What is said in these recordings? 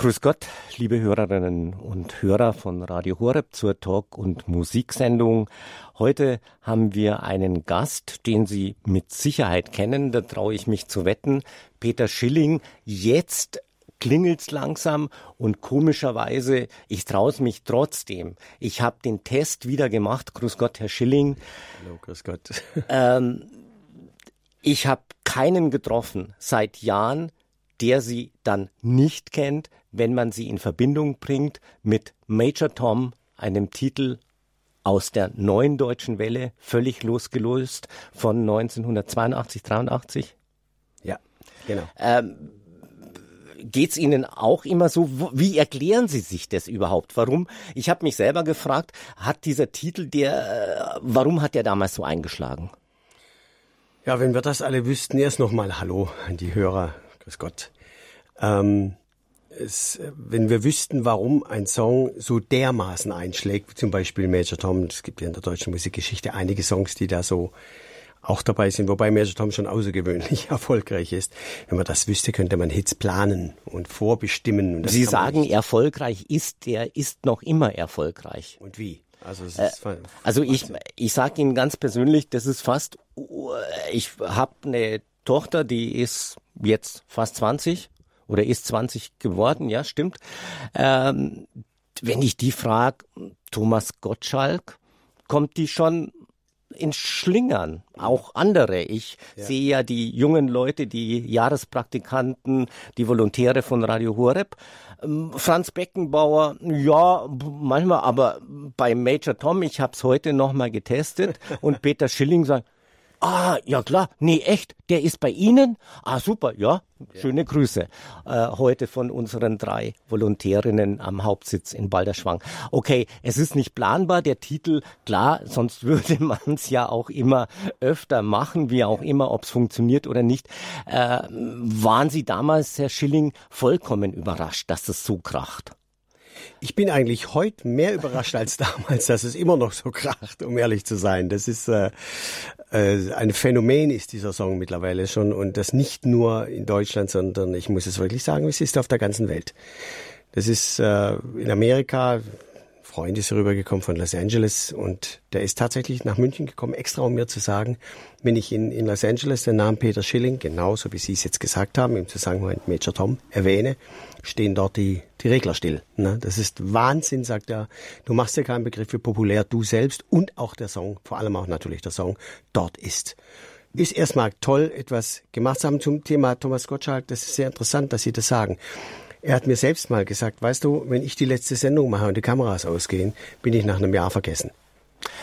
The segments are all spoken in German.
Grüß Gott, liebe Hörerinnen und Hörer von Radio Horeb zur Talk- und Musiksendung. Heute haben wir einen Gast, den Sie mit Sicherheit kennen, da traue ich mich zu wetten. Peter Schilling, jetzt klingelt's langsam und komischerweise, ich traue es mich trotzdem. Ich habe den Test wieder gemacht. Grüß Gott, Herr Schilling. Hallo, grüß Gott. Ähm, ich habe keinen getroffen seit Jahren, der sie dann nicht kennt, wenn man sie in Verbindung bringt mit Major Tom, einem Titel aus der neuen deutschen Welle, völlig losgelöst von 1982, 83? Ja, genau. Ähm, Geht's Ihnen auch immer so? Wie erklären Sie sich das überhaupt? Warum? Ich habe mich selber gefragt, hat dieser Titel, der, äh, warum hat der damals so eingeschlagen? Ja, wenn wir das alle wüssten, erst nochmal Hallo an die Hörer. Grüß Gott. Ähm, es, wenn wir wüssten, warum ein Song so dermaßen einschlägt, wie zum Beispiel Major Tom, es gibt ja in der deutschen Musikgeschichte einige Songs, die da so auch dabei sind, wobei Major Tom schon außergewöhnlich erfolgreich ist. Wenn man das wüsste, könnte man Hits planen und vorbestimmen. Und Sie sagen, erfolgreich ist, der ist noch immer erfolgreich. Und wie? Also, äh, also ich, ich sage Ihnen ganz persönlich, das ist fast, ich habe eine Tochter, die ist jetzt fast 20 oder ist 20 geworden, ja, stimmt. Ähm, wenn ich die frage, Thomas Gottschalk, kommt die schon in Schlingern, auch andere. Ich ja. sehe ja die jungen Leute, die Jahrespraktikanten, die Volontäre von Radio Horeb. Ähm, Franz Beckenbauer, ja, manchmal, aber bei Major Tom, ich habe es heute nochmal getestet und Peter Schilling sagt, Ah, ja klar. Nee, echt. Der ist bei Ihnen? Ah, super. Ja, schöne Grüße. Äh, heute von unseren drei Volontärinnen am Hauptsitz in Balderschwang. Okay, es ist nicht planbar, der Titel. Klar, sonst würde man es ja auch immer öfter machen, wie auch immer, ob es funktioniert oder nicht. Äh, waren Sie damals, Herr Schilling, vollkommen überrascht, dass das so kracht? Ich bin eigentlich heute mehr überrascht als damals, dass es immer noch so kracht, um ehrlich zu sein. Das ist äh, äh, ein Phänomen ist dieser Song mittlerweile schon und das nicht nur in Deutschland, sondern ich muss es wirklich sagen, es ist auf der ganzen Welt. Das ist äh, in Amerika, Freund ist rübergekommen von Los Angeles und der ist tatsächlich nach München gekommen, extra um mir zu sagen, wenn ich in, in Los Angeles den Namen Peter Schilling, genauso wie Sie es jetzt gesagt haben, im Zusammenhang mit Major Tom erwähne, stehen dort die, die Regler still. Ne? Das ist Wahnsinn, sagt er. Du machst ja keinen Begriff für populär, du selbst und auch der Song, vor allem auch natürlich der Song, dort ist. Ist erstmal toll, etwas gemacht zu haben zum Thema Thomas Gottschalk. Das ist sehr interessant, dass Sie das sagen. Er hat mir selbst mal gesagt, weißt du, wenn ich die letzte Sendung mache und die Kameras ausgehen, bin ich nach einem Jahr vergessen.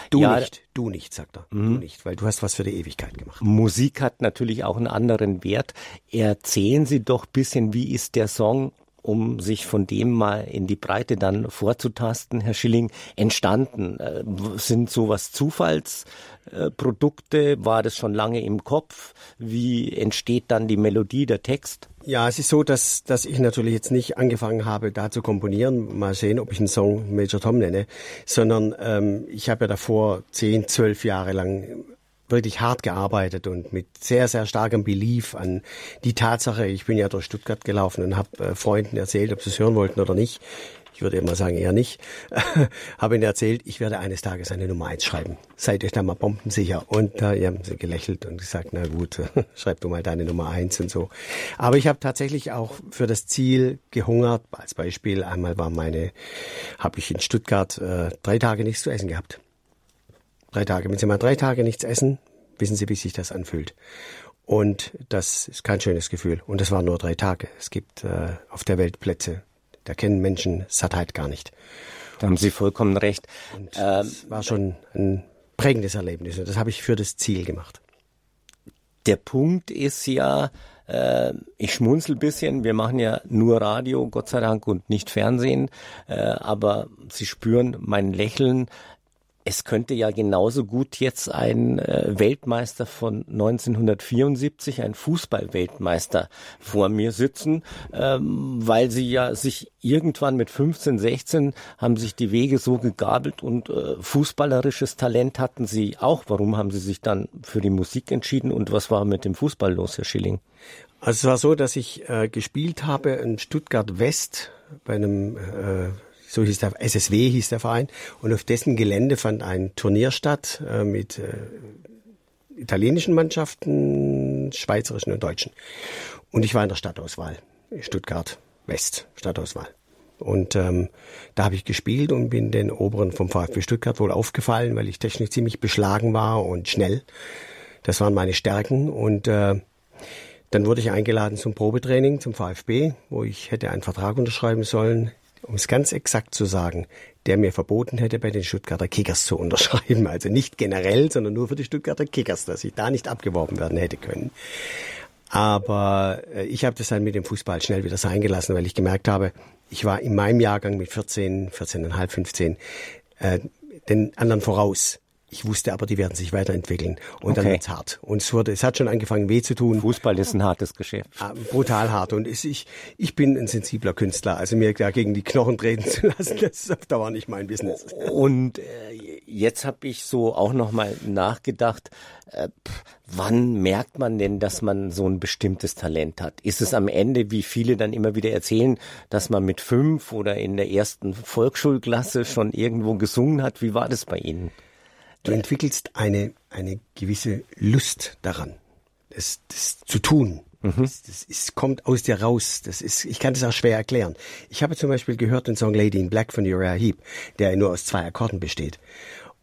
Du ja, nicht, du nicht, sagt er. Mhm. Du nicht, weil du hast was für die Ewigkeit gemacht. Musik hat natürlich auch einen anderen Wert. Erzählen Sie doch bisschen, wie ist der Song um sich von dem mal in die Breite dann vorzutasten, Herr Schilling, entstanden? Äh, sind sowas Zufallsprodukte? War das schon lange im Kopf? Wie entsteht dann die Melodie, der Text? Ja, es ist so, dass, dass ich natürlich jetzt nicht angefangen habe, da zu komponieren, mal sehen, ob ich einen Song Major Tom nenne, sondern ähm, ich habe ja davor zehn, zwölf Jahre lang wirklich hart gearbeitet und mit sehr, sehr starkem Belief an die Tatsache, ich bin ja durch Stuttgart gelaufen und habe äh, Freunden erzählt, ob sie es hören wollten oder nicht. Ich würde immer sagen, eher nicht. habe ihnen erzählt, ich werde eines Tages eine Nummer eins schreiben. Seid euch da mal bombensicher. Und da äh, haben sie gelächelt und gesagt, na gut, schreib du mal deine Nummer eins und so. Aber ich habe tatsächlich auch für das Ziel gehungert. Als Beispiel, einmal war meine, habe ich in Stuttgart äh, drei Tage nichts zu essen gehabt. Drei Tage. Wenn Sie mal drei Tage nichts essen, wissen Sie, wie sich das anfühlt. Und das ist kein schönes Gefühl. Und es waren nur drei Tage. Es gibt äh, auf der Welt Plätze, da kennen Menschen Sattheit gar nicht. Da haben Sie vollkommen recht. Und ähm, das war schon ein prägendes Erlebnis. Und das habe ich für das Ziel gemacht. Der Punkt ist ja, äh, ich schmunzel bisschen. Wir machen ja nur Radio, Gott sei Dank, und nicht Fernsehen. Äh, aber Sie spüren mein Lächeln es könnte ja genauso gut jetzt ein äh, Weltmeister von 1974, ein Fußballweltmeister vor mir sitzen, ähm, weil sie ja sich irgendwann mit 15, 16 haben sich die Wege so gegabelt und äh, fußballerisches Talent hatten sie auch. Warum haben sie sich dann für die Musik entschieden und was war mit dem Fußball los, Herr Schilling? Also es war so, dass ich äh, gespielt habe in Stuttgart West bei einem, äh, so hieß der, SSW hieß der Verein, und auf dessen Gelände fand ein Turnier statt äh, mit äh, italienischen Mannschaften, schweizerischen und deutschen. Und ich war in der Stadtauswahl, Stuttgart West, Stadtauswahl. Und ähm, da habe ich gespielt und bin den Oberen vom VfB Stuttgart wohl aufgefallen, weil ich technisch ziemlich beschlagen war und schnell. Das waren meine Stärken. Und äh, dann wurde ich eingeladen zum Probetraining zum VfB, wo ich hätte einen Vertrag unterschreiben sollen, um es ganz exakt zu sagen, der mir verboten hätte, bei den Stuttgarter Kickers zu unterschreiben. Also nicht generell, sondern nur für die Stuttgarter Kickers, dass ich da nicht abgeworben werden hätte können. Aber äh, ich habe das dann mit dem Fußball schnell wieder sein gelassen, weil ich gemerkt habe, ich war in meinem Jahrgang mit 14, 14,5, 15 äh, den anderen voraus. Ich wusste aber, die werden sich weiterentwickeln. Und okay. dann wird's hart. Und es wurde, es hat schon angefangen weh zu tun. Fußball ist ein hartes Geschäft. Ah, brutal hart. Und ich, ich bin ein sensibler Künstler. Also mir da gegen die Knochen treten zu lassen, das ist auf Dauer nicht mein Business. Und äh, jetzt habe ich so auch nochmal nachgedacht, äh, wann merkt man denn, dass man so ein bestimmtes Talent hat? Ist es am Ende, wie viele dann immer wieder erzählen, dass man mit fünf oder in der ersten Volksschulklasse schon irgendwo gesungen hat? Wie war das bei Ihnen? Du entwickelst eine, eine gewisse Lust daran, das, das zu tun. Mhm. Das, das ist, kommt aus dir raus. Das ist, ich kann das auch schwer erklären. Ich habe zum Beispiel gehört den Song Lady in Black von Uriah Heep, der nur aus zwei Akkorden besteht.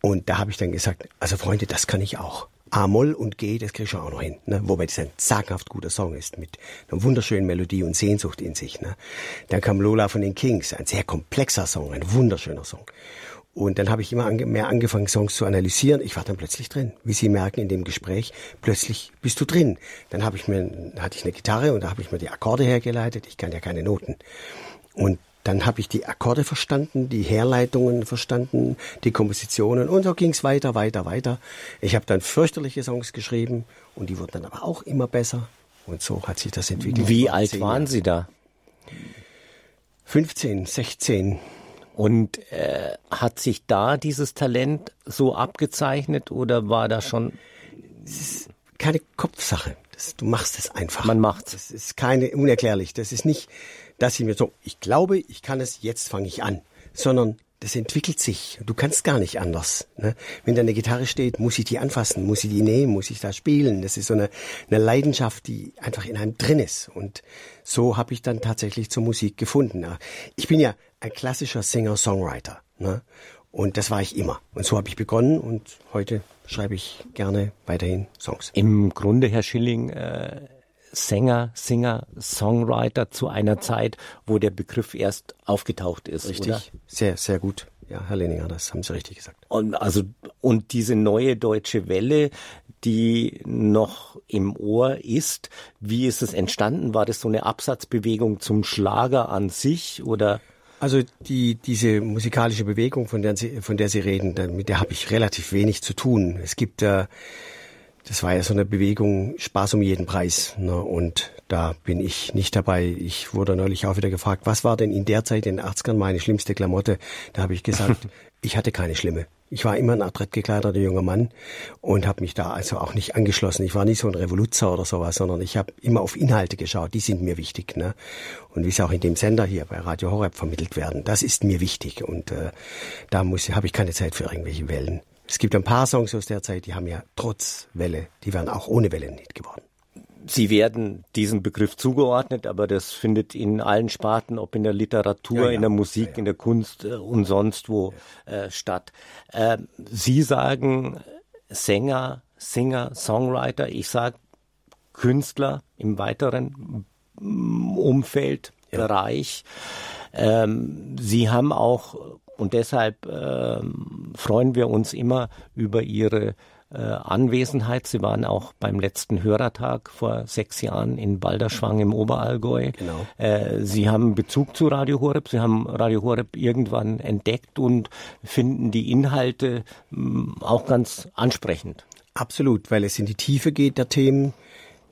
Und da habe ich dann gesagt, also Freunde, das kann ich auch. A-Moll und G, das kriege ich auch noch hin. Ne? Wobei das ein sagenhaft guter Song ist, mit einer wunderschönen Melodie und Sehnsucht in sich. Ne? Dann kam Lola von den Kings, ein sehr komplexer Song, ein wunderschöner Song. Und dann habe ich immer ange mehr angefangen, Songs zu analysieren. Ich war dann plötzlich drin. Wie Sie merken in dem Gespräch, plötzlich bist du drin. Dann habe ich mir, hatte ich eine Gitarre und da habe ich mir die Akkorde hergeleitet. Ich kann ja keine Noten. Und dann habe ich die Akkorde verstanden, die Herleitungen verstanden, die Kompositionen und so ging es weiter, weiter, weiter. Ich habe dann fürchterliche Songs geschrieben und die wurden dann aber auch immer besser. Und so hat sich das entwickelt. Wie alt waren Sie da? 15, 16. Und äh, hat sich da dieses Talent so abgezeichnet oder war da schon? Es ist keine Kopfsache. Das, du machst es einfach. Man macht. Das ist keine unerklärlich. Das ist nicht, dass ich mir so, ich glaube, ich kann es, jetzt fange ich an, sondern das entwickelt sich. Du kannst gar nicht anders. Ne? Wenn da eine Gitarre steht, muss ich die anfassen, muss ich die nehmen, muss ich da spielen. Das ist so eine, eine Leidenschaft, die einfach in einem drin ist. Und so habe ich dann tatsächlich zur Musik gefunden. Ich bin ja ein klassischer Singer-Songwriter. Ne? Und das war ich immer. Und so habe ich begonnen und heute schreibe ich gerne weiterhin Songs. Im Grunde, Herr Schilling, äh, Sänger, Singer, Songwriter zu einer Zeit, wo der Begriff erst aufgetaucht ist. Richtig, oder? sehr, sehr gut. Ja, Herr Leninger, das haben Sie richtig gesagt. Und also und diese neue deutsche Welle, die noch im Ohr ist, wie ist es entstanden? War das so eine Absatzbewegung zum Schlager an sich oder? Also die, diese musikalische Bewegung, von der Sie, von der Sie reden, mit der habe ich relativ wenig zu tun. Es gibt äh, das war ja so eine Bewegung Spaß um jeden Preis. Ne? Und da bin ich nicht dabei. Ich wurde neulich auch wieder gefragt, was war denn in der Zeit in den 80ern meine schlimmste Klamotte? Da habe ich gesagt, ich hatte keine schlimme. Ich war immer ein adrett gekleideter junger Mann und habe mich da also auch nicht angeschlossen. Ich war nicht so ein Revoluzer oder sowas, sondern ich habe immer auf Inhalte geschaut. Die sind mir wichtig. Ne? Und wie sie auch in dem Sender hier bei Radio Horeb vermittelt werden, das ist mir wichtig. Und äh, da muss habe ich keine Zeit für irgendwelche Wellen. Es gibt ein paar Songs aus der Zeit, die haben ja trotz Welle, die wären auch ohne Welle nicht geworden. Sie werden diesem Begriff zugeordnet, aber das findet in allen Sparten, ob in der Literatur, ja, ja. in der Musik, ja, in der Kunst äh, und sonst wo äh, statt. Äh, Sie sagen Sänger, Singer, Songwriter. Ich sage Künstler im weiteren Umfeld, Bereich. Ähm, Sie haben auch und deshalb äh, freuen wir uns immer über Ihre äh, Anwesenheit. Sie waren auch beim letzten Hörertag vor sechs Jahren in Balderschwang im Oberallgäu. Genau. Äh, Sie haben Bezug zu Radio Horeb. Sie haben Radio Horeb irgendwann entdeckt und finden die Inhalte mh, auch ganz ansprechend. Absolut, weil es in die Tiefe geht der Themen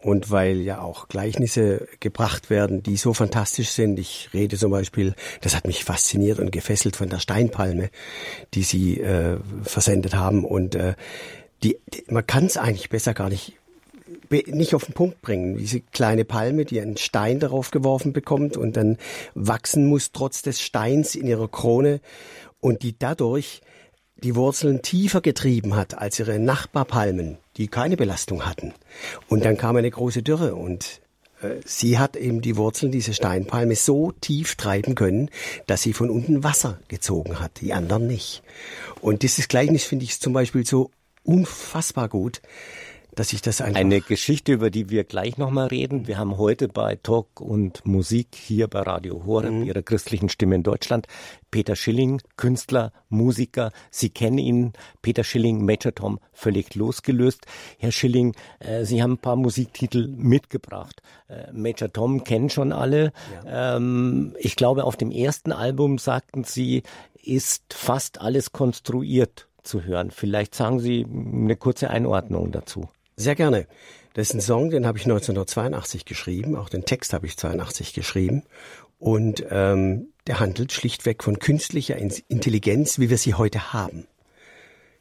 und weil ja auch Gleichnisse gebracht werden, die so fantastisch sind. Ich rede zum Beispiel, das hat mich fasziniert und gefesselt von der Steinpalme, die sie äh, versendet haben. Und äh, die, die man kann es eigentlich besser gar nicht nicht auf den Punkt bringen. Diese kleine Palme, die einen Stein darauf geworfen bekommt und dann wachsen muss trotz des Steins in ihrer Krone und die dadurch die Wurzeln tiefer getrieben hat als ihre Nachbarpalmen, die keine Belastung hatten. Und dann kam eine große Dürre und äh, sie hat eben die Wurzeln, diese Steinpalme, so tief treiben können, dass sie von unten Wasser gezogen hat, die anderen nicht. Und dieses Gleichnis finde ich zum Beispiel so unfassbar gut, dass ich das einfach. Eine Geschichte, über die wir gleich nochmal reden. Wir haben heute bei Talk und Musik hier bei Radio Horeb, mhm. Ihrer christlichen Stimme in Deutschland, Peter Schilling, Künstler, Musiker. Sie kennen ihn, Peter Schilling, Major Tom, völlig losgelöst. Herr Schilling, äh, Sie haben ein paar Musiktitel mitgebracht. Äh, Major Tom kennen schon alle. Ja. Ähm, ich glaube, auf dem ersten Album sagten Sie, ist fast alles konstruiert zu hören. Vielleicht sagen Sie eine kurze Einordnung dazu. Sehr gerne. Das ist ein Song, den habe ich 1982 geschrieben. Auch den Text habe ich 82 geschrieben. Und ähm, der handelt schlichtweg von künstlicher Intelligenz, wie wir sie heute haben.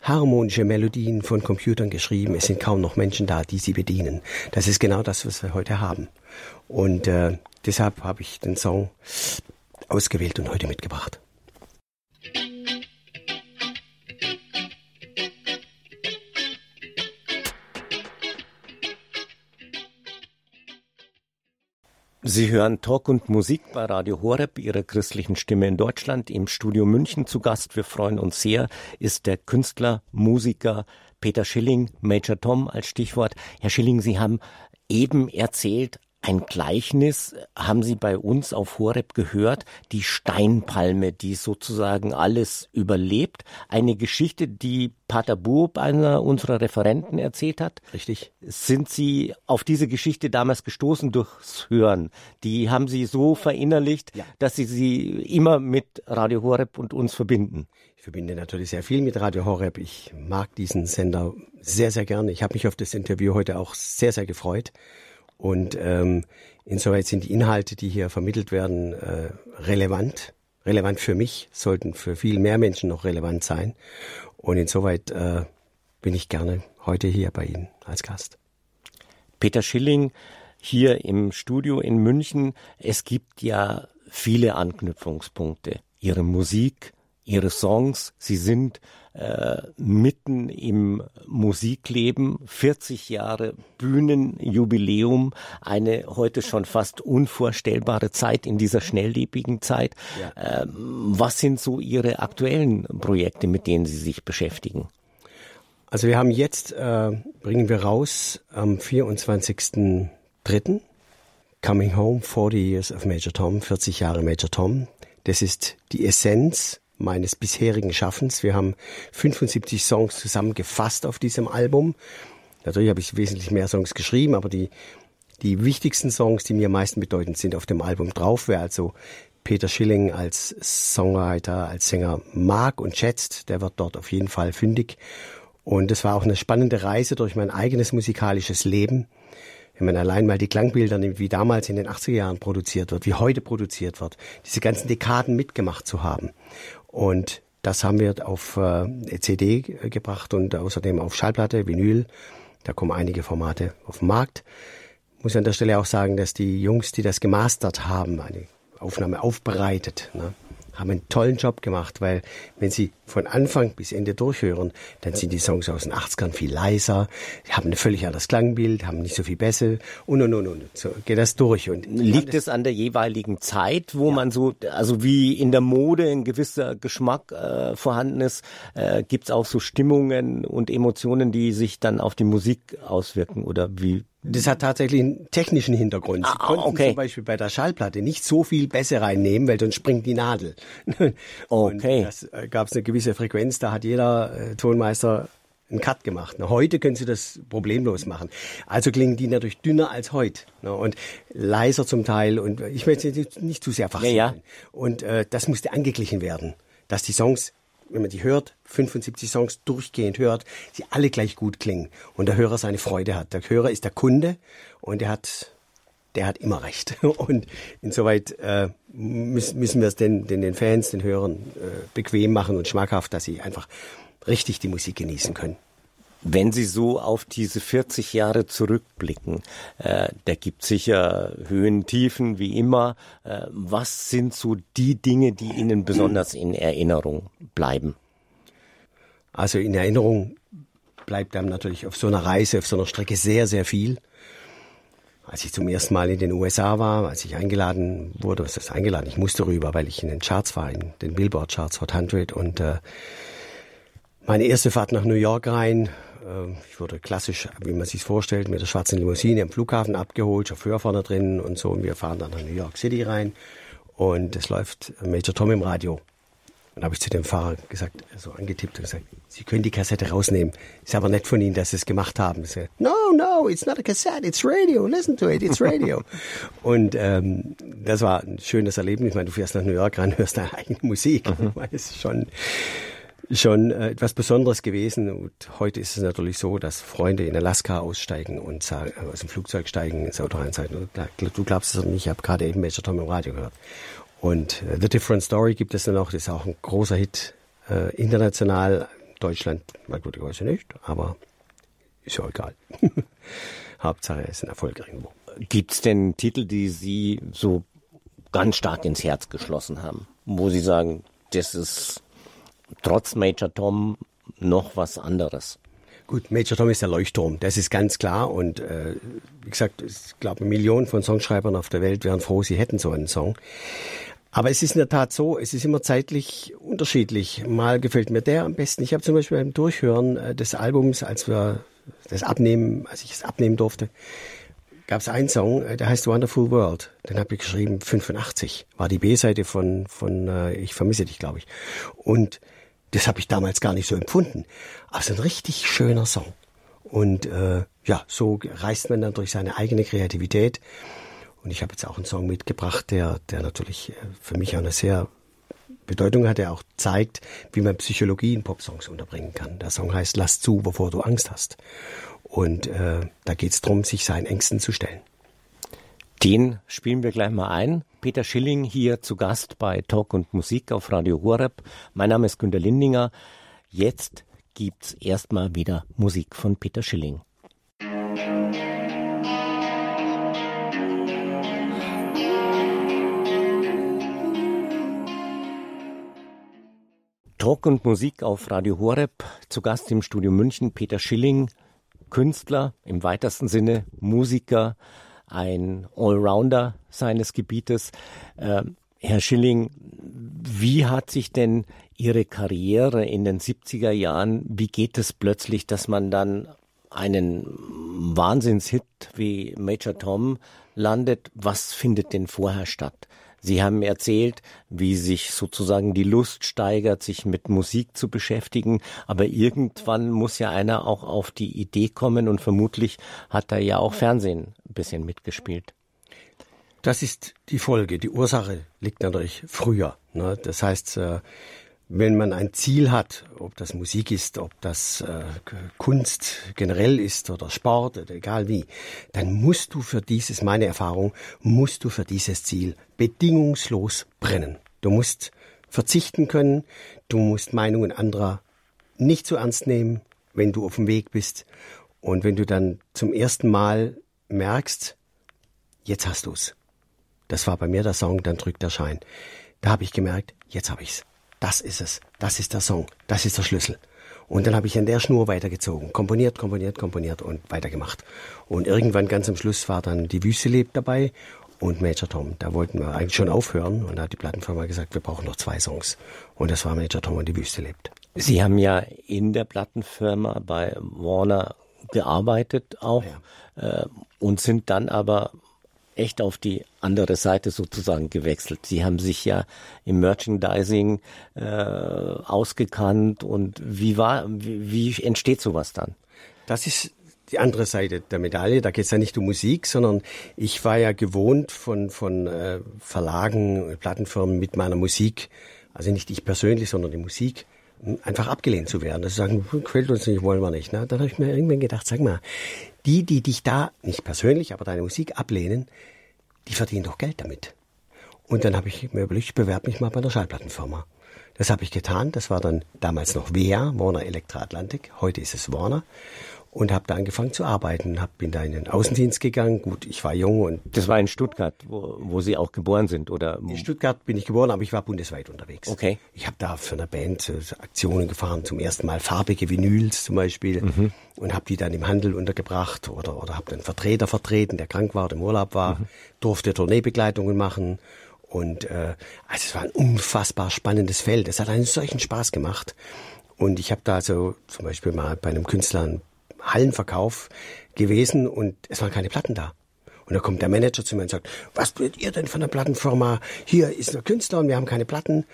Harmonische Melodien von Computern geschrieben. Es sind kaum noch Menschen da, die sie bedienen. Das ist genau das, was wir heute haben. Und äh, deshalb habe ich den Song ausgewählt und heute mitgebracht. Sie hören Talk und Musik bei Radio Horeb, Ihrer christlichen Stimme in Deutschland. Im Studio München zu Gast, wir freuen uns sehr, ist der Künstler, Musiker Peter Schilling, Major Tom als Stichwort. Herr Schilling, Sie haben eben erzählt, ein Gleichnis haben Sie bei uns auf Horeb gehört, die Steinpalme, die sozusagen alles überlebt. Eine Geschichte, die Pater Buob, einer unserer Referenten, erzählt hat. Richtig. Sind Sie auf diese Geschichte damals gestoßen durchs Hören? Die haben Sie so verinnerlicht, ja. dass Sie sie immer mit Radio Horeb und uns verbinden. Ich verbinde natürlich sehr viel mit Radio Horeb. Ich mag diesen Sender sehr, sehr gerne. Ich habe mich auf das Interview heute auch sehr, sehr gefreut. Und ähm, insoweit sind die Inhalte, die hier vermittelt werden, äh, relevant. Relevant für mich, sollten für viel mehr Menschen noch relevant sein. Und insoweit äh, bin ich gerne heute hier bei Ihnen als Gast. Peter Schilling hier im Studio in München. Es gibt ja viele Anknüpfungspunkte. Ihre Musik, Ihre Songs, sie sind äh, mitten im Musikleben, 40 Jahre Bühnenjubiläum, eine heute schon fast unvorstellbare Zeit in dieser schnelllebigen Zeit. Ja. Ähm, was sind so Ihre aktuellen Projekte, mit denen Sie sich beschäftigen? Also wir haben jetzt, äh, bringen wir raus am 24.03. Coming Home, 40 Years of Major Tom, 40 Jahre Major Tom. Das ist die Essenz meines bisherigen Schaffens. Wir haben 75 Songs zusammengefasst auf diesem Album. Natürlich habe ich wesentlich mehr Songs geschrieben, aber die, die wichtigsten Songs, die mir am meisten bedeuten, sind auf dem Album drauf. Wer also Peter Schilling als Songwriter, als Sänger mag und schätzt, der wird dort auf jeden Fall fündig. Und es war auch eine spannende Reise durch mein eigenes musikalisches Leben. Wenn man allein mal die Klangbilder nimmt, wie damals in den 80er Jahren produziert wird, wie heute produziert wird, diese ganzen Dekaden mitgemacht zu haben. Und das haben wir auf äh, CD gebracht und außerdem auf Schallplatte, Vinyl. Da kommen einige Formate auf den Markt. Muss an der Stelle auch sagen, dass die Jungs, die das gemastert haben, eine Aufnahme aufbereitet, ne, haben einen tollen Job gemacht, weil wenn Sie von Anfang bis Ende durchhören, dann sind die Songs aus den 80ern viel leiser, haben ein völlig anderes Klangbild, haben nicht so viel Bässe und und und und. So geht das durch. Und Liegt es an der jeweiligen Zeit, wo ja. man so, also wie in der Mode ein gewisser Geschmack äh, vorhanden ist, äh, gibt es auch so Stimmungen und Emotionen, die sich dann auf die Musik auswirken oder wie das hat tatsächlich einen technischen Hintergrund. Sie ah, konnten okay. zum Beispiel bei der Schallplatte nicht so viel Bässe reinnehmen, weil dann springt die Nadel. okay. das äh, gab es eine gewisse Frequenz, da hat jeder äh, Tonmeister einen Cut gemacht. Na, heute können sie das problemlos machen. Also klingen die natürlich dünner als heute ne, und leiser zum Teil und ich möchte nicht, nicht zu sehr fachsimpeln. Ja, ja. Und äh, das musste angeglichen werden, dass die Songs wenn man die hört, 75 Songs durchgehend hört, sie alle gleich gut klingen und der Hörer seine Freude hat. Der Hörer ist der Kunde und der hat, der hat immer recht. Und insoweit äh, müssen, wir es den, den, den Fans, den Hörern äh, bequem machen und schmackhaft, dass sie einfach richtig die Musik genießen können. Wenn Sie so auf diese 40 Jahre zurückblicken, äh, da gibt sicher Höhen, Tiefen, wie immer. Äh, was sind so die Dinge, die Ihnen besonders in Erinnerung bleiben? Also in Erinnerung bleibt einem natürlich auf so einer Reise, auf so einer Strecke sehr, sehr viel. Als ich zum ersten Mal in den USA war, als ich eingeladen wurde, was ist eingeladen? Ich musste rüber, weil ich in den Charts war, in den Billboard Charts Hot 100 und äh, meine erste Fahrt nach New York rein, ich wurde klassisch, wie man sich vorstellt, mit der schwarzen Limousine am Flughafen abgeholt, Chauffeur vorne drin und so. Und wir fahren dann nach New York City rein. Und es läuft Major Tom im Radio. Und habe ich zu dem Fahrer gesagt, so angetippt und gesagt, Sie können die Kassette rausnehmen. Ist aber nett von Ihnen, dass Sie es gemacht haben. So, no, no, it's not a cassette, it's radio. Listen to it, it's radio. und ähm, das war ein schönes Erlebnis. Ich meine, du fährst nach New York rein, hörst deine eigene Musik. Mhm. Das ist schon schon äh, etwas Besonderes gewesen. Und heute ist es natürlich so, dass Freunde in Alaska aussteigen und sagen, äh, aus dem Flugzeug steigen, ins Auto rein du glaubst es nicht, ich habe gerade eben Major Tom im Radio gehört. Und äh, The Different Story gibt es dann auch, das ist auch ein großer Hit äh, international. Deutschland, na gut, ich weiß nicht, aber ist ja egal. Hauptsache es ist ein Erfolg irgendwo. Gibt es denn Titel, die Sie so ganz stark ins Herz geschlossen haben, wo Sie sagen, das ist trotz Major Tom noch was anderes. Gut, Major Tom ist der Leuchtturm, das ist ganz klar. Und äh, wie gesagt, ich glaube, Millionen von Songschreibern auf der Welt wären froh, sie hätten so einen Song. Aber es ist in der Tat so, es ist immer zeitlich unterschiedlich. Mal gefällt mir der am besten. Ich habe zum Beispiel beim Durchhören äh, des Albums, als wir das abnehmen, als ich es abnehmen durfte, gab es einen Song, äh, der heißt Wonderful World. Den habe ich geschrieben, 85. War die B-Seite von, von äh, Ich vermisse dich, glaube ich. Und das habe ich damals gar nicht so empfunden. Aber es ist ein richtig schöner Song. Und äh, ja, so reist man dann durch seine eigene Kreativität. Und ich habe jetzt auch einen Song mitgebracht, der, der natürlich äh, für mich auch eine sehr Bedeutung hat, der auch zeigt, wie man Psychologie in Popsongs unterbringen kann. Der Song heißt Lass zu, bevor du Angst hast. Und äh, da geht es darum, sich seinen Ängsten zu stellen. Den spielen wir gleich mal ein. Peter Schilling hier zu Gast bei Talk und Musik auf Radio Horeb. Mein Name ist Günter Lindinger. Jetzt gibt's erstmal wieder Musik von Peter Schilling. Talk und Musik auf Radio Horeb. Zu Gast im Studio München Peter Schilling, Künstler im weitesten Sinne, Musiker, ein Allrounder seines Gebietes. Äh, Herr Schilling, wie hat sich denn Ihre Karriere in den 70er Jahren, wie geht es plötzlich, dass man dann einen Wahnsinnshit wie Major Tom landet? Was findet denn vorher statt? Sie haben erzählt, wie sich sozusagen die Lust steigert, sich mit Musik zu beschäftigen. Aber irgendwann muss ja einer auch auf die Idee kommen und vermutlich hat da ja auch Fernsehen ein bisschen mitgespielt. Das ist die Folge. Die Ursache liegt natürlich früher. Ne? Das heißt, äh, wenn man ein Ziel hat, ob das Musik ist, ob das äh, Kunst generell ist oder Sport oder egal wie, dann musst du für dieses, meine Erfahrung, musst du für dieses Ziel bedingungslos brennen. Du musst verzichten können, du musst Meinungen anderer nicht so ernst nehmen, wenn du auf dem Weg bist. Und wenn du dann zum ersten Mal merkst, jetzt hast du's. Das war bei mir der Song, dann drückt der Schein. Da habe ich gemerkt, jetzt habe ich's das ist es, das ist der Song, das ist der Schlüssel. Und dann habe ich an der Schnur weitergezogen, komponiert, komponiert, komponiert und weitergemacht. Und irgendwann ganz am Schluss war dann Die Wüste lebt dabei und Major Tom. Da wollten wir eigentlich schon aufhören und da hat die Plattenfirma gesagt, wir brauchen noch zwei Songs. Und das war Major Tom und Die Wüste lebt. Sie haben ja in der Plattenfirma bei Warner gearbeitet auch ja. äh, und sind dann aber echt auf die andere Seite sozusagen gewechselt. Sie haben sich ja im Merchandising äh, ausgekannt und wie war, wie, wie entsteht sowas dann? Das ist die andere Seite der Medaille. Da geht es ja nicht um Musik, sondern ich war ja gewohnt von, von äh, Verlagen, Plattenfirmen mit meiner Musik, also nicht ich persönlich, sondern die Musik, einfach abgelehnt zu werden. Das sagen, quält uns nicht, wollen wir nicht. Ne? Dann habe ich mir irgendwann gedacht, sag mal, die, die dich da, nicht persönlich, aber deine Musik ablehnen, die verdienen doch Geld damit. Und dann habe ich mir überlegt, ich bewerbe mich mal bei einer Schallplattenfirma. Das habe ich getan. Das war dann damals noch WEA, Warner Elektra Atlantik. Heute ist es Warner und habe da angefangen zu arbeiten. Hab, bin da in den Außendienst gegangen. Gut, ich war jung und das war in Stuttgart, wo, wo Sie auch geboren sind, oder? In Stuttgart bin ich geboren, aber ich war bundesweit unterwegs. Okay. Ich habe da für eine Band äh, Aktionen gefahren, zum ersten Mal farbige Vinyls zum Beispiel mhm. und habe die dann im Handel untergebracht oder oder habe einen Vertreter vertreten, der krank war oder im Urlaub war, mhm. durfte Tourneebegleitungen machen. Und äh, also es war ein unfassbar spannendes Feld. Es hat einen solchen Spaß gemacht. Und ich habe da also zum Beispiel mal bei einem Künstler einen Hallenverkauf gewesen und es waren keine Platten da. Und da kommt der Manager zu mir und sagt, was tut ihr denn von der Plattenfirma? Hier ist ein Künstler und wir haben keine Platten.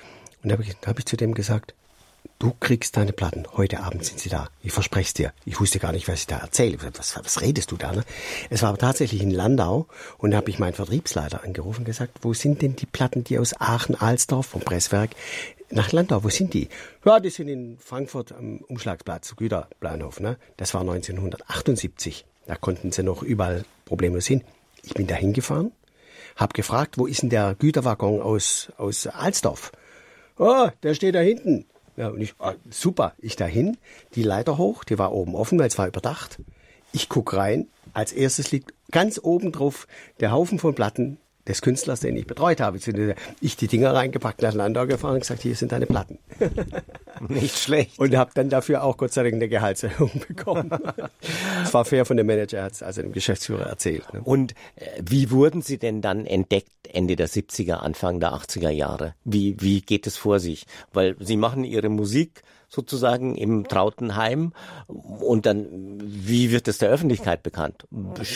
Und da habe ich, hab ich zu dem gesagt, du kriegst deine Platten. Heute Abend sind sie da. Ich verspreche es dir. Ich wusste gar nicht, was ich da erzähle. Was, was redest du da? Ne? Es war tatsächlich in Landau und da habe ich meinen Vertriebsleiter angerufen und gesagt, wo sind denn die Platten, die aus Aachen-Alsdorf vom Presswerk nach Landau, wo sind die? Ja, die sind in Frankfurt am Umschlagsplatz, Güterplanhof. Ne? Das war 1978. Da konnten sie noch überall problemlos hin. Ich bin da hingefahren, habe gefragt, wo ist denn der Güterwaggon aus, aus Alsdorf? Oh, der steht da hinten. Ja, und ich, oh, super, ich dahin, die Leiter hoch, die war oben offen, weil es war überdacht. Ich guck rein, als erstes liegt ganz oben drauf der Haufen von Platten des Künstlers, den ich betreut habe. Ich die Dinger reingepackt, nach Landau gefahren und gesagt, hier sind deine Platten. Nicht schlecht. Und habe dann dafür auch Gott sei Dank eine Gehaltserhöhung bekommen. Das war fair von dem Manager, hat es also dem Geschäftsführer erzählt. Ne? Und äh, wie wurden Sie denn dann entdeckt Ende der 70er, Anfang der 80er Jahre? Wie, wie geht es vor sich? Weil Sie machen Ihre Musik sozusagen im trauten Heim und dann, wie wird es der Öffentlichkeit bekannt?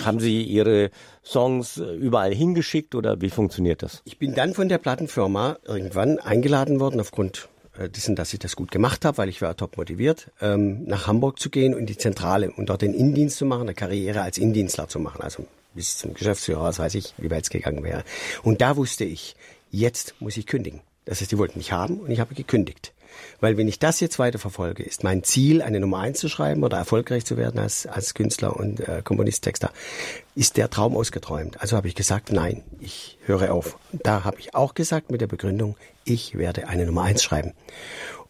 Haben Sie Ihre Songs überall hingeschickt oder wie funktioniert das? Ich bin dann von der Plattenfirma irgendwann eingeladen worden aufgrund äh, dessen, dass ich das gut gemacht habe, weil ich war top motiviert, ähm, nach Hamburg zu gehen und die Zentrale und dort den Indienst zu machen, eine Karriere als Indienstler zu machen, also bis zum Geschäftsführer, was weiß ich, wie weit es gegangen wäre. Und da wusste ich, jetzt muss ich kündigen. Das heißt, die wollten mich haben und ich habe gekündigt. Weil wenn ich das jetzt weiter verfolge, ist mein Ziel, eine Nummer eins zu schreiben oder erfolgreich zu werden als, als Künstler und äh, Komponist, Texter, ist der Traum ausgeträumt. Also habe ich gesagt, nein, ich höre auf. Da habe ich auch gesagt mit der Begründung, ich werde eine Nummer eins schreiben.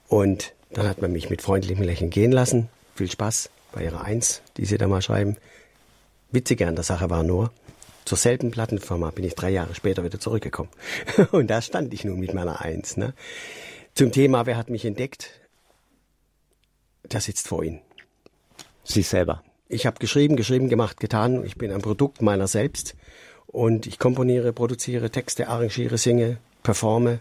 Und dann hat man mich mit freundlichem Lächeln gehen lassen. Viel Spaß bei ihrer Eins, die sie da mal schreiben. Witzige an der Sache war nur, zur selben Plattenfirma bin ich drei Jahre später wieder zurückgekommen. Und da stand ich nun mit meiner Eins. Ne? Zum Thema, wer hat mich entdeckt? Der sitzt vor Ihnen. Sie selber. Ich habe geschrieben, geschrieben, gemacht, getan. Ich bin ein Produkt meiner selbst. Und ich komponiere, produziere, Texte, arrangiere, singe, performe.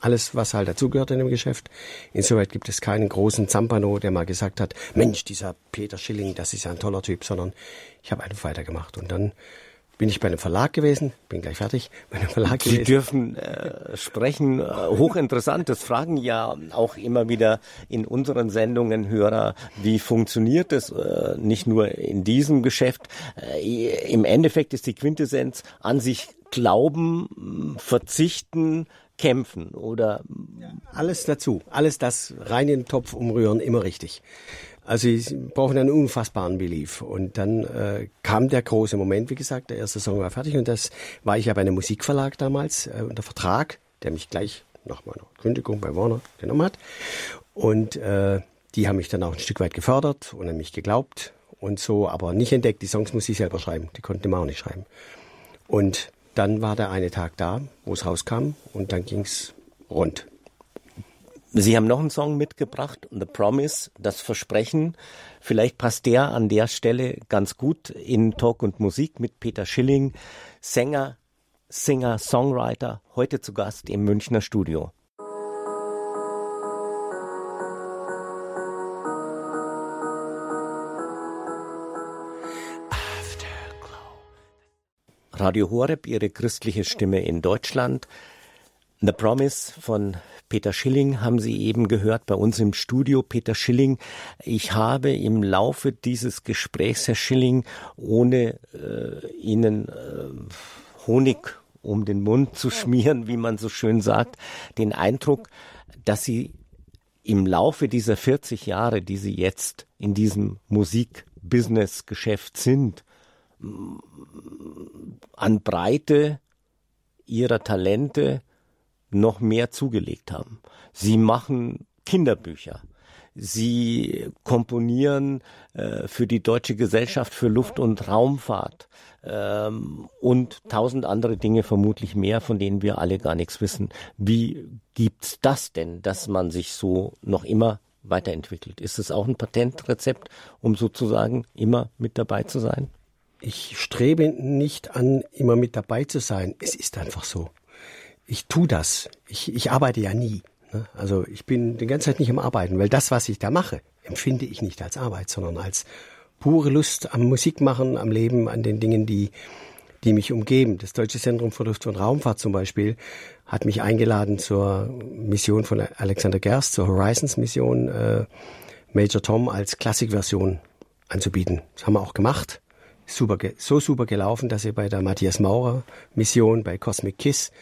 Alles, was halt dazugehört in dem Geschäft. Insoweit gibt es keinen großen Zampano, der mal gesagt hat, Mensch, dieser Peter Schilling, das ist ja ein toller Typ, sondern ich habe einfach weitergemacht. Und dann bin ich bei einem Verlag gewesen, bin gleich fertig, bei einem Verlag Sie gewesen. Sie dürfen äh, sprechen, äh, hochinteressant, das fragen ja auch immer wieder in unseren Sendungen Hörer, wie funktioniert das äh, nicht nur in diesem Geschäft. Äh, Im Endeffekt ist die Quintessenz an sich glauben, verzichten, kämpfen oder alles dazu, alles das rein in den Topf umrühren, immer richtig. Also sie brauchen einen unfassbaren Belief. Und dann äh, kam der große Moment, wie gesagt, der erste Song war fertig und das war ich ja bei einem Musikverlag damals äh, unter Vertrag, der mich gleich nach meiner Kündigung bei Warner genommen hat. Und äh, die haben mich dann auch ein Stück weit gefördert und an mich geglaubt und so, aber nicht entdeckt. Die Songs muss ich selber schreiben, die konnten immer auch nicht schreiben. Und dann war der eine Tag da, wo es rauskam und dann ging's rund. Sie haben noch einen Song mitgebracht, The Promise, das Versprechen. Vielleicht passt der an der Stelle ganz gut in Talk und Musik mit Peter Schilling, Sänger, Singer, Songwriter, heute zu Gast im Münchner Studio. Radio Horeb, ihre christliche Stimme in Deutschland. The Promise von Peter Schilling haben Sie eben gehört bei uns im Studio. Peter Schilling, ich habe im Laufe dieses Gesprächs, Herr Schilling, ohne äh, Ihnen äh, Honig um den Mund zu schmieren, wie man so schön sagt, den Eindruck, dass Sie im Laufe dieser 40 Jahre, die Sie jetzt in diesem Musikbusiness-Geschäft sind, an Breite Ihrer Talente noch mehr zugelegt haben. Sie machen Kinderbücher. Sie komponieren äh, für die Deutsche Gesellschaft für Luft- und Raumfahrt ähm, und tausend andere Dinge vermutlich mehr, von denen wir alle gar nichts wissen. Wie gibt's das denn, dass man sich so noch immer weiterentwickelt? Ist es auch ein Patentrezept, um sozusagen immer mit dabei zu sein? Ich strebe nicht an, immer mit dabei zu sein. Es ist einfach so. Ich tu das. Ich, ich arbeite ja nie. Ne? Also ich bin die ganze Zeit nicht am Arbeiten, weil das, was ich da mache, empfinde ich nicht als Arbeit, sondern als pure Lust am Musikmachen, am Leben, an den Dingen, die, die mich umgeben. Das Deutsche Zentrum für Luft- und Raumfahrt zum Beispiel hat mich eingeladen zur Mission von Alexander Gerst, zur Horizons-Mission, äh, Major Tom als Klassikversion anzubieten. Das haben wir auch gemacht. Super, so super gelaufen, dass sie bei der Matthias Maurer Mission bei Cosmic Kiss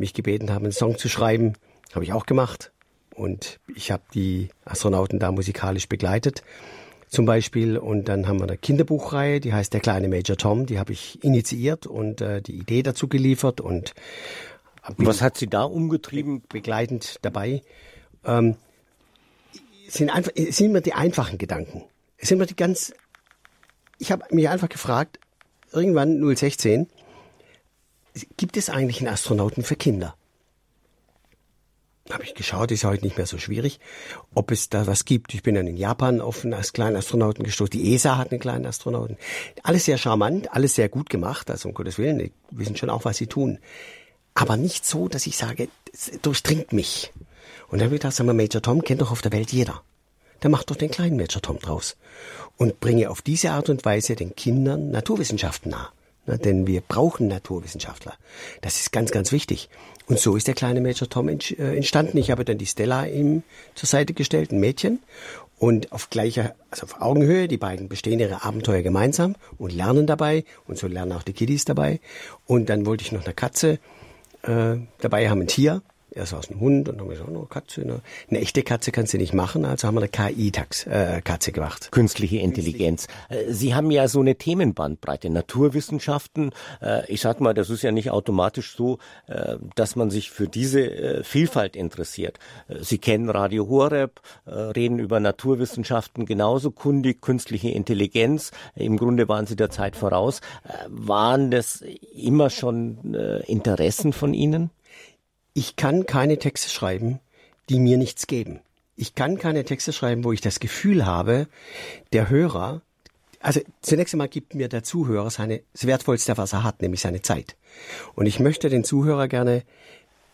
mich gebeten haben, einen Song zu schreiben habe ich auch gemacht. Und ich habe die Astronauten da musikalisch begleitet zum Beispiel. Und dann haben wir eine Kinderbuchreihe, die heißt Der kleine Major Tom. Die habe ich initiiert und äh, die Idee dazu geliefert. Und was hat Sie da umgetrieben? Begleitend dabei. Ähm, sind einfach, sind immer die einfachen Gedanken. Es sind immer die ganz. Ich habe mich einfach gefragt, irgendwann 016, gibt es eigentlich einen Astronauten für Kinder? habe ich geschaut, ist heute nicht mehr so schwierig, ob es da was gibt. Ich bin dann in Japan auf einen kleinen Astronauten gestoßen. Die ESA hat einen kleinen Astronauten. Alles sehr charmant, alles sehr gut gemacht. Also um Gottes Willen, die wissen schon auch, was sie tun. Aber nicht so, dass ich sage, durchdringt mich. Und dann habe ich gedacht, sag mal, Major Tom kennt doch auf der Welt jeder. Der macht doch den kleinen Major Tom draus. Und bringe auf diese Art und Weise den Kindern Naturwissenschaften nah. Na, denn wir brauchen Naturwissenschaftler. Das ist ganz, ganz wichtig. Und so ist der kleine Major Tom äh, entstanden. Ich habe dann die Stella ihm zur Seite gestellt, ein Mädchen. Und auf gleicher, also auf Augenhöhe, die beiden bestehen ihre Abenteuer gemeinsam und lernen dabei. Und so lernen auch die Kiddies dabei. Und dann wollte ich noch eine Katze äh, dabei haben, ein Tier. Erst war es ein Hund und dann haben wir gesagt, oh, Katze. Ne? Eine echte Katze kannst du nicht machen, also haben wir eine KI-Katze äh, gemacht. Künstliche Intelligenz. Äh, Sie haben ja so eine Themenbandbreite. Naturwissenschaften, äh, ich sag mal, das ist ja nicht automatisch so, äh, dass man sich für diese äh, Vielfalt interessiert. Äh, Sie kennen Radio Horeb, reden über Naturwissenschaften genauso kundig, künstliche Intelligenz. Im Grunde waren Sie der Zeit voraus. Waren das immer schon Interessen von Ihnen? Ich kann keine Texte schreiben, die mir nichts geben. Ich kann keine Texte schreiben, wo ich das Gefühl habe, der Hörer, also zunächst einmal gibt mir der Zuhörer seine, das Wertvollste, was er hat, nämlich seine Zeit. Und ich möchte den Zuhörer gerne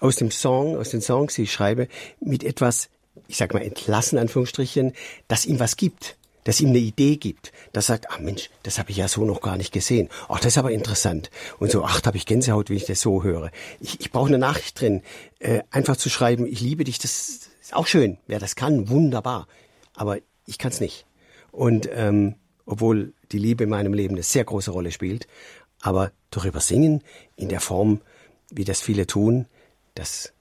aus dem Song, aus den Songs, die ich schreibe, mit etwas, ich sag mal entlassen, Anführungsstrichen, das ihm was gibt das ihm eine Idee gibt, das sagt, ach Mensch, das habe ich ja so noch gar nicht gesehen. Ach, das ist aber interessant. Und so, ach, da habe ich Gänsehaut, wie ich das so höre. Ich, ich brauche eine Nachricht drin. Äh, einfach zu schreiben, ich liebe dich, das ist auch schön. Wer das kann, wunderbar. Aber ich kann es nicht. Und ähm, obwohl die Liebe in meinem Leben eine sehr große Rolle spielt, aber darüber singen in der Form, wie das viele tun, das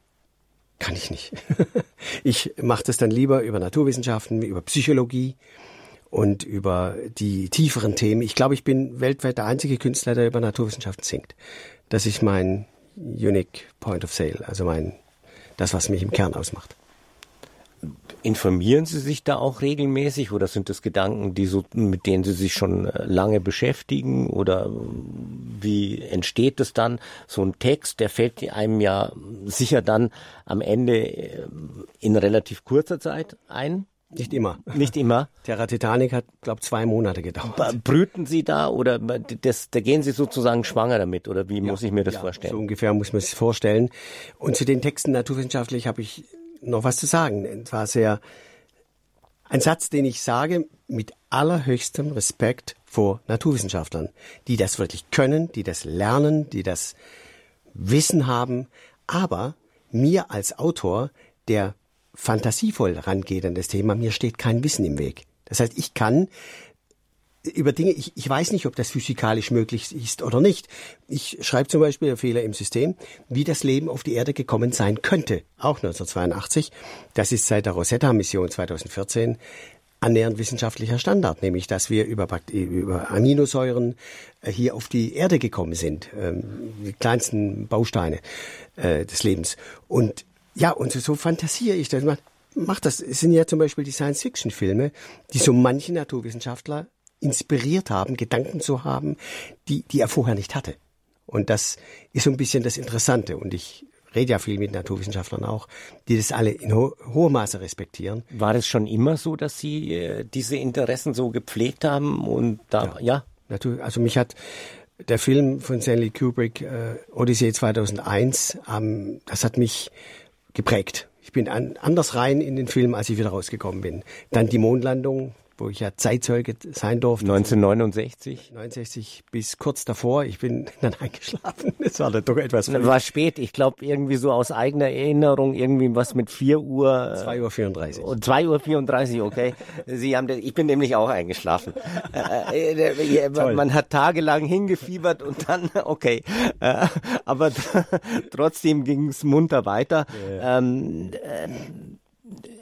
kann ich nicht. ich mache das dann lieber über Naturwissenschaften, über Psychologie und über die tieferen Themen. Ich glaube, ich bin weltweit der einzige Künstler, der über Naturwissenschaften singt. Das ist mein unique point of sale, also mein, das, was mich im Kern ausmacht. Informieren Sie sich da auch regelmäßig oder sind das Gedanken, die so, mit denen Sie sich schon äh, lange beschäftigen oder wie entsteht es dann? So ein Text, der fällt einem ja sicher dann am Ende äh, in relativ kurzer Zeit ein. Nicht immer. Nicht immer. Terra Titanic hat, glaube zwei Monate gedauert. Brüten Sie da oder das, da gehen Sie sozusagen schwanger damit oder wie ja, muss ich mir das ja, vorstellen? So ungefähr muss man sich vorstellen. Und zu den Texten naturwissenschaftlich habe ich noch was zu sagen. Es war sehr ein Satz, den ich sage mit allerhöchstem Respekt vor Naturwissenschaftlern, die das wirklich können, die das lernen, die das Wissen haben, aber mir als Autor, der fantasievoll rangeht an das Thema, mir steht kein Wissen im Weg. Das heißt, ich kann über Dinge, ich, ich weiß nicht, ob das physikalisch möglich ist oder nicht. Ich schreibe zum Beispiel Fehler im System, wie das Leben auf die Erde gekommen sein könnte, auch 1982. Das ist seit der Rosetta-Mission 2014 annähernd wissenschaftlicher Standard, nämlich dass wir über, über Aminosäuren äh, hier auf die Erde gekommen sind, ähm, die kleinsten Bausteine äh, des Lebens. Und ja, und so fantasiere ich das. Macht das. Es sind ja zum Beispiel die Science-Fiction-Filme, die so manche Naturwissenschaftler inspiriert haben, Gedanken zu haben, die, die er vorher nicht hatte. Und das ist so ein bisschen das Interessante. Und ich rede ja viel mit Naturwissenschaftlern auch, die das alle in ho hohem Maße respektieren. War das schon immer so, dass Sie äh, diese Interessen so gepflegt haben und da, ja? ja? Natürlich. Also mich hat der Film von Stanley Kubrick, äh, Odyssey 2001, ähm, das hat mich geprägt. Ich bin an, anders rein in den Film, als ich wieder rausgekommen bin. Dann die Mondlandung, wo ich ja Zeitzeuge sein durfte. 1969? 69 bis kurz davor. Ich bin dann eingeschlafen. Es war dann doch etwas früh. War spät. Ich glaube irgendwie so aus eigener Erinnerung irgendwie was mit 4 Uhr. 2 Uhr 34. 2 Uhr 34, okay. Sie haben, ich bin nämlich auch eingeschlafen. Äh, äh, äh, man hat tagelang hingefiebert und dann, okay. Aber trotzdem ging es munter weiter. Ja. Ähm,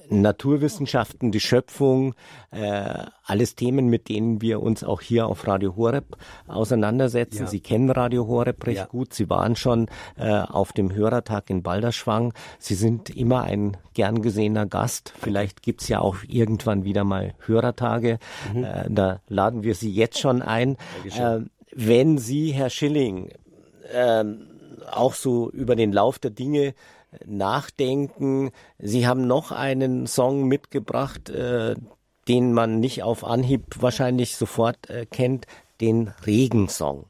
Naturwissenschaften, die Schöpfung, äh, alles Themen, mit denen wir uns auch hier auf Radio Horeb auseinandersetzen. Ja. Sie kennen Radio Horeb recht ja. gut. Sie waren schon äh, auf dem Hörertag in Balderschwang. Sie sind immer ein gern gesehener Gast. Vielleicht gibt's ja auch irgendwann wieder mal Hörertage. Mhm. Äh, da laden wir Sie jetzt schon ein. Äh, wenn Sie, Herr Schilling, äh, auch so über den Lauf der Dinge nachdenken. Sie haben noch einen Song mitgebracht, äh, den man nicht auf Anhieb wahrscheinlich sofort äh, kennt, den Regensong.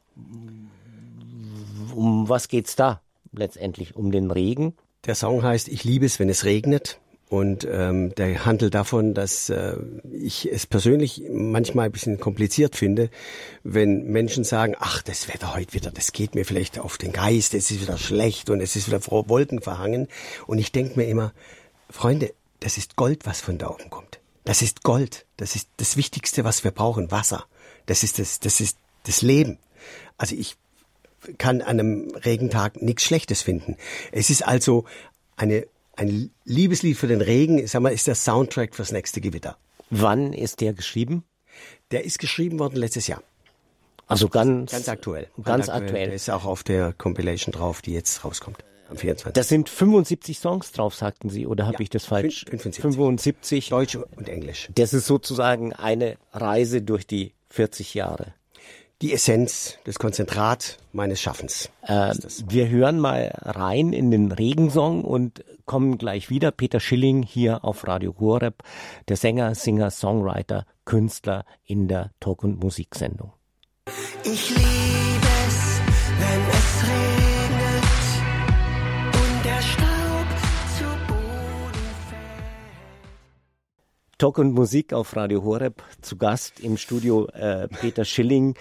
Um was geht's da letztendlich? Um den Regen? Der Song heißt Ich liebe es, wenn es regnet. Und ähm, der handelt davon, dass äh, ich es persönlich manchmal ein bisschen kompliziert finde, wenn Menschen sagen, ach, das Wetter heute wieder, das geht mir vielleicht auf den Geist, es ist wieder schlecht und es ist wieder Wolken verhangen. Und ich denke mir immer, Freunde, das ist Gold, was von da oben kommt. Das ist Gold. Das ist das Wichtigste, was wir brauchen, Wasser. Das ist das, das ist das Leben. Also ich kann an einem Regentag nichts Schlechtes finden. Es ist also eine ein Liebeslied für den Regen, sag mal, ist der Soundtrack fürs nächste Gewitter. Wann ist der geschrieben? Der ist geschrieben worden letztes Jahr. Also ganz, ganz aktuell. Ganz aktuell. aktuell. Der ist auch auf der Compilation drauf, die jetzt rauskommt. Am 24. Da sind 75 Songs drauf, sagten Sie, oder habe ja, ich das falsch? 75. 75. Deutsch und Englisch. Das ist sozusagen eine Reise durch die 40 Jahre die Essenz, das Konzentrat meines Schaffens. Äh, wir hören mal rein in den Regensong und kommen gleich wieder. Peter Schilling hier auf Radio Horeb, der Sänger, Singer, Songwriter, Künstler in der Talk- und Musiksendung. Ich liebe es, wenn Talk und Musik auf Radio Horeb. Zu Gast im Studio äh, Peter Schilling.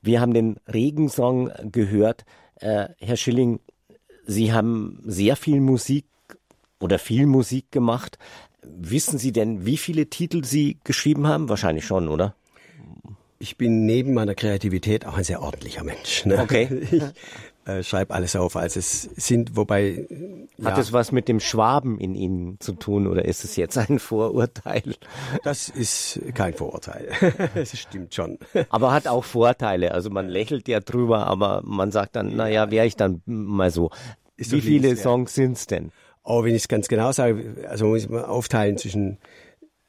Wir haben den Regensong gehört. Äh, Herr Schilling, Sie haben sehr viel Musik oder viel Musik gemacht. Wissen Sie denn, wie viele Titel Sie geschrieben haben? Wahrscheinlich schon, oder? Ich bin neben meiner Kreativität auch ein sehr ordentlicher Mensch. Ne? Okay. Ich äh, schreibe alles auf, als es sind, wobei. Ja, Hat es was mit dem Schwaben in Ihnen zu tun oder ist es jetzt ein Vorurteil? Das ist kein Vorurteil. Es stimmt schon. Aber hat auch Vorteile. Also man lächelt ja drüber, aber man sagt dann, naja, wäre ich dann mal so. Ist Wie viele Songs sind's denn? Oh, wenn ich es ganz genau sage, also muss ich mal aufteilen zwischen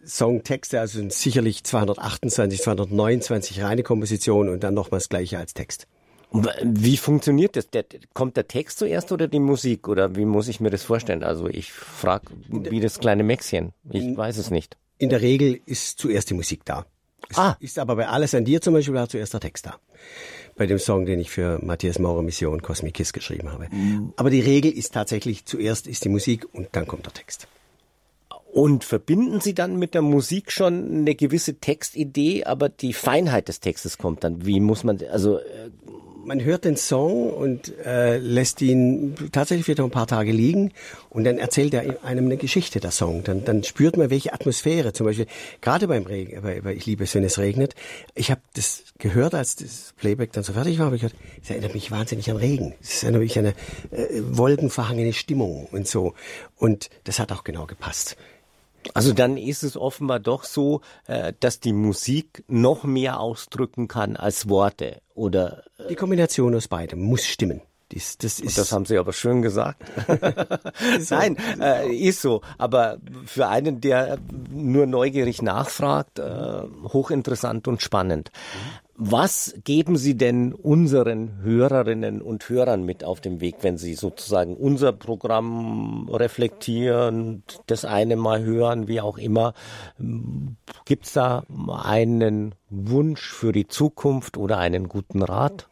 Songtexte, also sind sicherlich 228, 229 reine Kompositionen und dann nochmals das gleiche als Text. Wie funktioniert das? Der, kommt der Text zuerst oder die Musik? Oder wie muss ich mir das vorstellen? Also ich frage wie das kleine Mäxchen. Ich weiß es nicht. In der Regel ist zuerst die Musik da. Es ah. ist aber bei Alles an dir zum Beispiel war zuerst der Text da. Bei dem Song, den ich für Matthias Maurer Mission Cosmic Kiss geschrieben habe. Mhm. Aber die Regel ist tatsächlich, zuerst ist die Musik und dann kommt der Text. Und verbinden Sie dann mit der Musik schon eine gewisse Textidee, aber die Feinheit des Textes kommt dann. Wie muss man, also äh, man hört den Song und äh, lässt ihn tatsächlich wieder ein paar Tage liegen und dann erzählt er einem eine Geschichte, der Song. Dann, dann spürt man, welche Atmosphäre, zum Beispiel gerade beim Regen, bei, bei Ich liebe es, wenn es regnet. Ich habe das gehört, als das Playback dann so fertig war, habe ich gehört, es erinnert mich wahnsinnig an Regen. Es erinnert mich an eine äh, wolkenverhangene Stimmung und so. Und das hat auch genau gepasst. Also dann ist es offenbar doch so, äh, dass die Musik noch mehr ausdrücken kann als Worte, oder? Die Kombination aus beidem muss stimmen. Das, das, ist das haben Sie aber schön gesagt. Nein, äh, ist so. Aber für einen, der nur neugierig nachfragt, äh, hochinteressant und spannend. Was geben Sie denn unseren Hörerinnen und Hörern mit auf dem Weg, wenn Sie sozusagen unser Programm reflektieren, das eine mal hören, wie auch immer? Gibt es da einen Wunsch für die Zukunft oder einen guten Rat?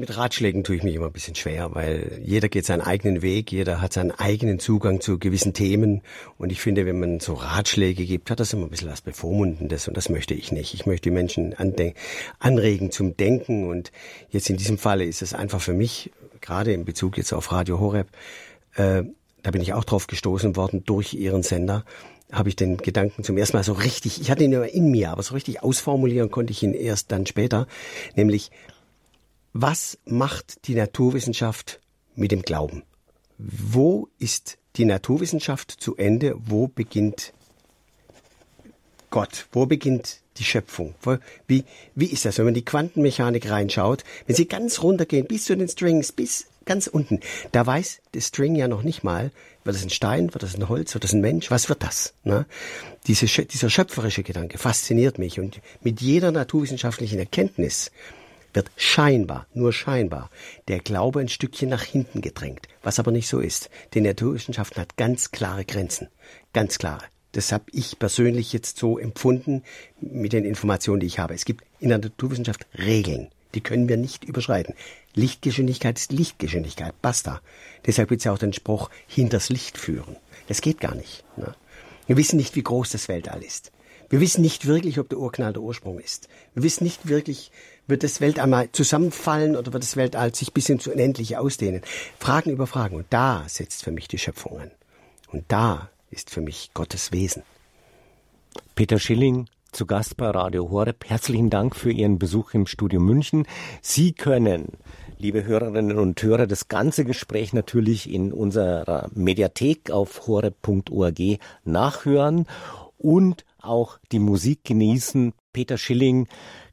Mit Ratschlägen tue ich mich immer ein bisschen schwer, weil jeder geht seinen eigenen Weg, jeder hat seinen eigenen Zugang zu gewissen Themen. Und ich finde, wenn man so Ratschläge gibt, hat das immer ein bisschen was Bevormundendes und das möchte ich nicht. Ich möchte die Menschen anregen zum Denken und jetzt in diesem Falle ist es einfach für mich, gerade in Bezug jetzt auf Radio Horeb, äh, da bin ich auch drauf gestoßen worden durch Ihren Sender, habe ich den Gedanken zum ersten Mal so richtig, ich hatte ihn immer in mir, aber so richtig ausformulieren konnte ich ihn erst dann später, nämlich was macht die Naturwissenschaft mit dem Glauben? Wo ist die Naturwissenschaft zu Ende? Wo beginnt Gott? Wo beginnt die Schöpfung? Wie, wie ist das, wenn man die Quantenmechanik reinschaut? Wenn Sie ganz runtergehen, bis zu den Strings, bis ganz unten, da weiß der String ja noch nicht mal, wird das ein Stein, wird das ein Holz, wird das ein Mensch, was wird das? Ne? Diese, dieser schöpferische Gedanke fasziniert mich und mit jeder naturwissenschaftlichen Erkenntnis wird scheinbar, nur scheinbar, der Glaube ein Stückchen nach hinten gedrängt, was aber nicht so ist. Die Naturwissenschaften hat ganz klare Grenzen, ganz klare. Das habe ich persönlich jetzt so empfunden mit den Informationen, die ich habe. Es gibt in der Naturwissenschaft Regeln, die können wir nicht überschreiten. Lichtgeschwindigkeit ist Lichtgeschwindigkeit, basta. Deshalb wird es ja auch den Spruch hinters Licht führen. Das geht gar nicht. Ne? Wir wissen nicht, wie groß das Weltall ist. Wir wissen nicht wirklich, ob der Urknall der Ursprung ist. Wir wissen nicht wirklich, wird das Weltall mal zusammenfallen oder wird das Weltall sich bis ins Unendliche ausdehnen? Fragen über Fragen. Und da setzt für mich die Schöpfung an. Und da ist für mich Gottes Wesen. Peter Schilling, zu Gast bei Radio Horeb. Herzlichen Dank für Ihren Besuch im Studio München. Sie können, liebe Hörerinnen und Hörer, das ganze Gespräch natürlich in unserer Mediathek auf horeb.org nachhören und auch die Musik genießen. Peter Schilling,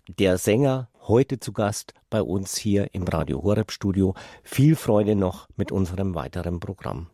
der Sänger, heute zu Gast bei uns hier im Radio Horeb Studio. Viel Freude noch mit unserem weiteren Programm.